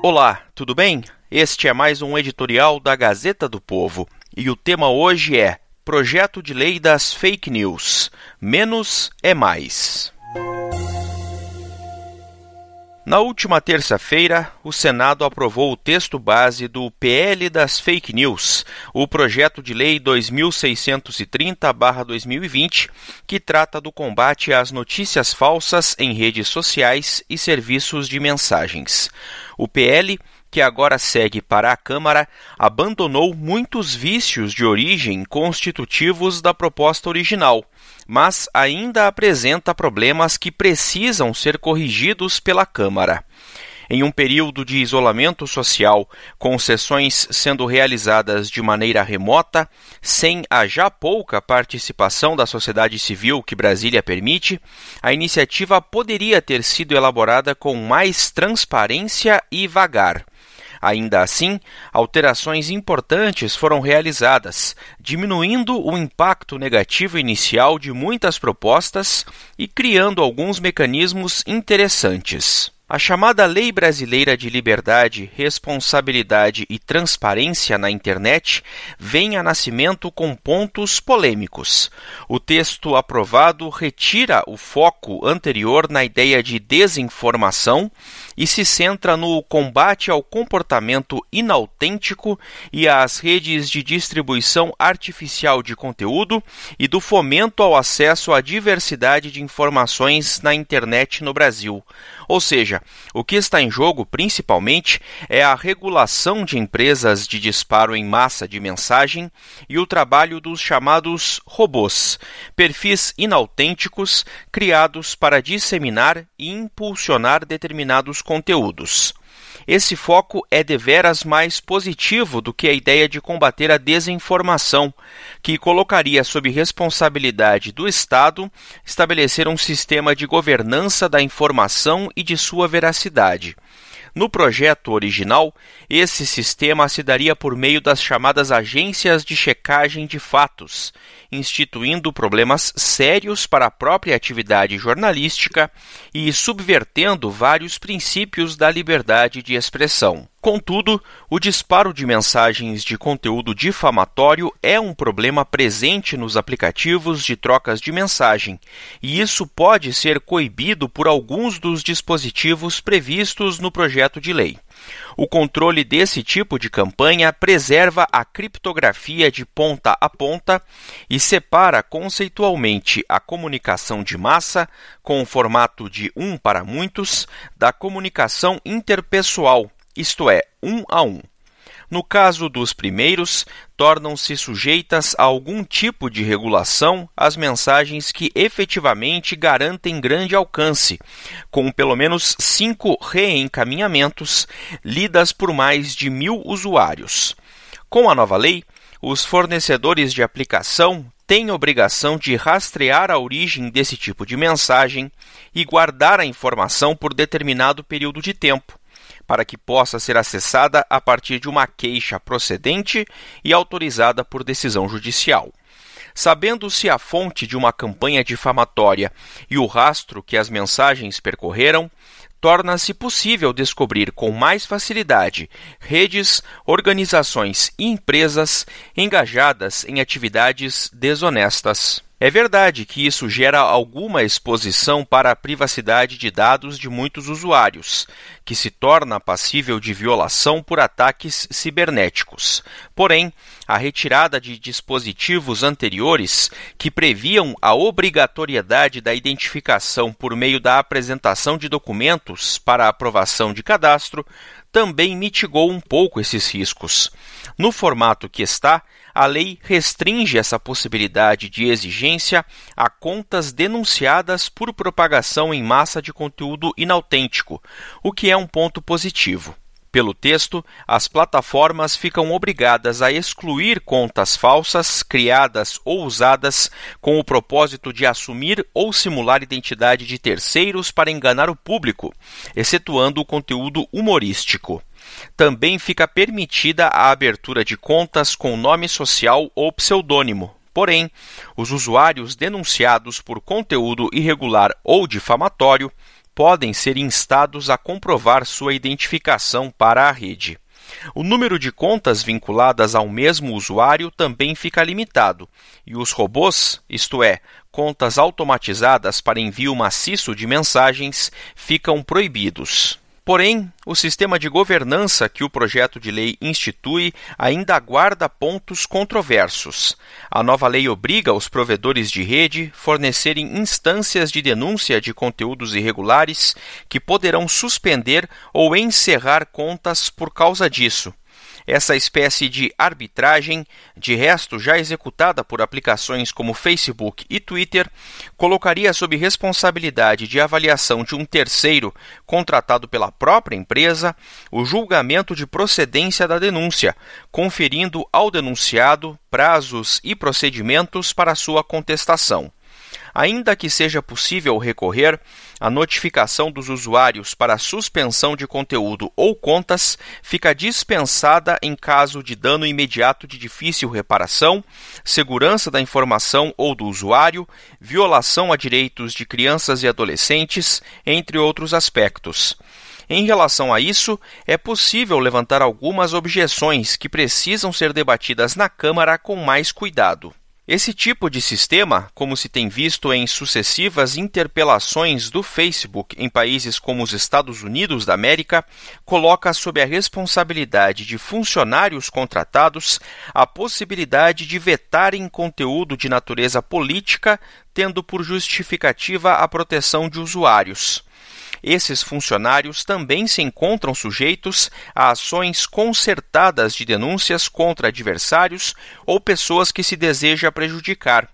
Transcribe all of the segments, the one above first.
Olá, tudo bem? Este é mais um editorial da Gazeta do Povo e o tema hoje é Projeto de Lei das Fake News. Menos é mais. Na última terça-feira, o Senado aprovou o texto base do PL das Fake News, o projeto de lei 2630-2020, que trata do combate às notícias falsas em redes sociais e serviços de mensagens. O PL que agora segue para a Câmara, abandonou muitos vícios de origem constitutivos da proposta original, mas ainda apresenta problemas que precisam ser corrigidos pela Câmara. Em um período de isolamento social, com sessões sendo realizadas de maneira remota, sem a já pouca participação da sociedade civil que Brasília permite, a iniciativa poderia ter sido elaborada com mais transparência e vagar. Ainda assim, alterações importantes foram realizadas, diminuindo o impacto negativo inicial de muitas propostas e criando alguns mecanismos interessantes. A chamada Lei Brasileira de Liberdade, Responsabilidade e Transparência na Internet vem a nascimento com pontos polêmicos. O texto aprovado retira o foco anterior na ideia de desinformação e se centra no combate ao comportamento inautêntico e às redes de distribuição artificial de conteúdo e do fomento ao acesso à diversidade de informações na internet no Brasil. Ou seja, o que está em jogo principalmente é a regulação de empresas de disparo em massa de mensagem e o trabalho dos chamados robôs, perfis inautênticos criados para disseminar e impulsionar determinados conteúdos. Esse foco é deveras mais positivo do que a ideia de combater a desinformação, que colocaria sob responsabilidade do Estado estabelecer um sistema de governança da informação e de sua veracidade. No projeto original, esse sistema se daria por meio das chamadas agências de checagem de fatos, instituindo problemas sérios para a própria atividade jornalística e subvertendo vários princípios da liberdade de expressão. Contudo, o disparo de mensagens de conteúdo difamatório é um problema presente nos aplicativos de trocas de mensagem, e isso pode ser coibido por alguns dos dispositivos previstos no projeto de lei. O controle desse tipo de campanha preserva a criptografia de ponta a ponta e separa conceitualmente a comunicação de massa, com o formato de um para muitos, da comunicação interpessoal isto é, um a um. No caso dos primeiros, tornam-se sujeitas a algum tipo de regulação as mensagens que efetivamente garantem grande alcance, com pelo menos cinco reencaminhamentos lidas por mais de mil usuários. Com a nova lei, os fornecedores de aplicação têm obrigação de rastrear a origem desse tipo de mensagem e guardar a informação por determinado período de tempo para que possa ser acessada a partir de uma queixa procedente e autorizada por decisão judicial. Sabendo-se a fonte de uma campanha difamatória e o rastro que as mensagens percorreram, torna-se possível descobrir com mais facilidade redes, organizações e empresas engajadas em atividades desonestas. É verdade que isso gera alguma exposição para a privacidade de dados de muitos usuários, que se torna passível de violação por ataques cibernéticos. Porém, a retirada de dispositivos anteriores que previam a obrigatoriedade da identificação por meio da apresentação de documentos para aprovação de cadastro também mitigou um pouco esses riscos. No formato que está, a lei restringe essa possibilidade de exigência a contas denunciadas por propagação em massa de conteúdo inautêntico, o que é um ponto positivo. Pelo texto, as plataformas ficam obrigadas a excluir contas falsas criadas ou usadas com o propósito de assumir ou simular identidade de terceiros para enganar o público, excetuando o conteúdo humorístico. Também fica permitida a abertura de contas com nome social ou pseudônimo. Porém, os usuários denunciados por conteúdo irregular ou difamatório podem ser instados a comprovar sua identificação para a rede. O número de contas vinculadas ao mesmo usuário também fica limitado, e os robôs, isto é, contas automatizadas para envio maciço de mensagens, ficam proibidos. Porém, o sistema de governança que o projeto de lei institui ainda aguarda pontos controversos. A nova lei obriga os provedores de rede fornecerem instâncias de denúncia de conteúdos irregulares que poderão suspender ou encerrar contas por causa disso. Essa espécie de arbitragem, de resto já executada por aplicações como Facebook e Twitter, colocaria sob responsabilidade de avaliação de um terceiro contratado pela própria empresa o julgamento de procedência da denúncia, conferindo ao denunciado prazos e procedimentos para sua contestação. Ainda que seja possível recorrer, a notificação dos usuários para suspensão de conteúdo ou contas fica dispensada em caso de dano imediato de difícil reparação, segurança da informação ou do usuário, violação a direitos de crianças e adolescentes, entre outros aspectos. Em relação a isso, é possível levantar algumas objeções que precisam ser debatidas na Câmara com mais cuidado. Esse tipo de sistema, como se tem visto em sucessivas interpelações do Facebook em países como os Estados Unidos da América, coloca sob a responsabilidade de funcionários contratados a possibilidade de vetarem conteúdo de natureza política, tendo por justificativa a proteção de usuários. Esses funcionários também se encontram sujeitos a ações concertadas de denúncias contra adversários ou pessoas que se deseja prejudicar.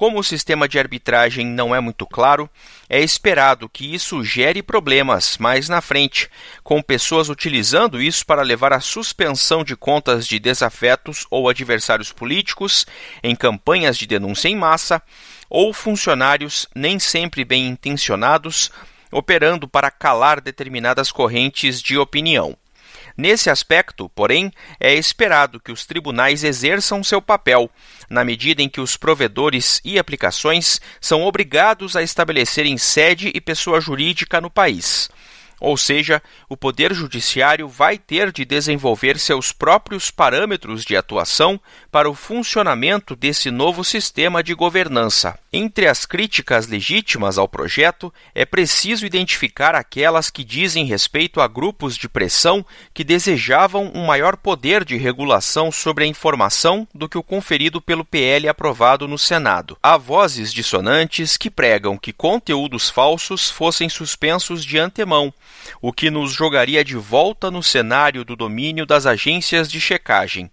Como o sistema de arbitragem não é muito claro, é esperado que isso gere problemas mais na frente, com pessoas utilizando isso para levar à suspensão de contas de desafetos ou adversários políticos em campanhas de denúncia em massa, ou funcionários nem sempre bem intencionados operando para calar determinadas correntes de opinião. Nesse aspecto, porém, é esperado que os tribunais exerçam seu papel, na medida em que os provedores e aplicações são obrigados a estabelecerem sede e pessoa jurídica no país. Ou seja, o Poder Judiciário vai ter de desenvolver seus próprios parâmetros de atuação para o funcionamento desse novo sistema de governança. Entre as críticas legítimas ao projeto, é preciso identificar aquelas que dizem respeito a grupos de pressão que desejavam um maior poder de regulação sobre a informação do que o conferido pelo PL aprovado no Senado. Há vozes dissonantes que pregam que conteúdos falsos fossem suspensos de antemão o que nos jogaria de volta no cenário do domínio das agências de checagem.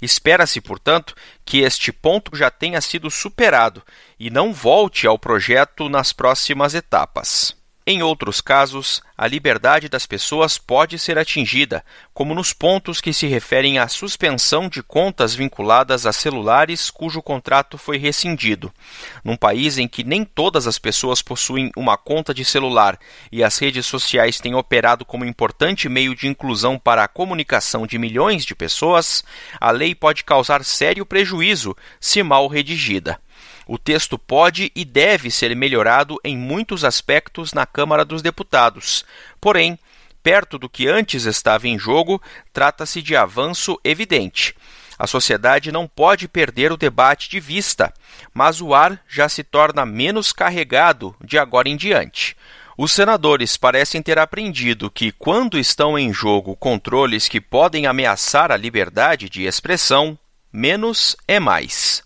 Espera-se, portanto, que este ponto já tenha sido superado e não volte ao projeto nas próximas etapas. Em outros casos, a liberdade das pessoas pode ser atingida, como nos pontos que se referem à suspensão de contas vinculadas a celulares cujo contrato foi rescindido. Num país em que nem todas as pessoas possuem uma conta de celular e as redes sociais têm operado como importante meio de inclusão para a comunicação de milhões de pessoas, a lei pode causar sério prejuízo se mal redigida. O texto pode e deve ser melhorado em muitos aspectos na Câmara dos Deputados. Porém, perto do que antes estava em jogo, trata-se de avanço evidente. A sociedade não pode perder o debate de vista, mas o ar já se torna menos carregado de agora em diante. Os senadores parecem ter aprendido que, quando estão em jogo controles que podem ameaçar a liberdade de expressão, menos é mais.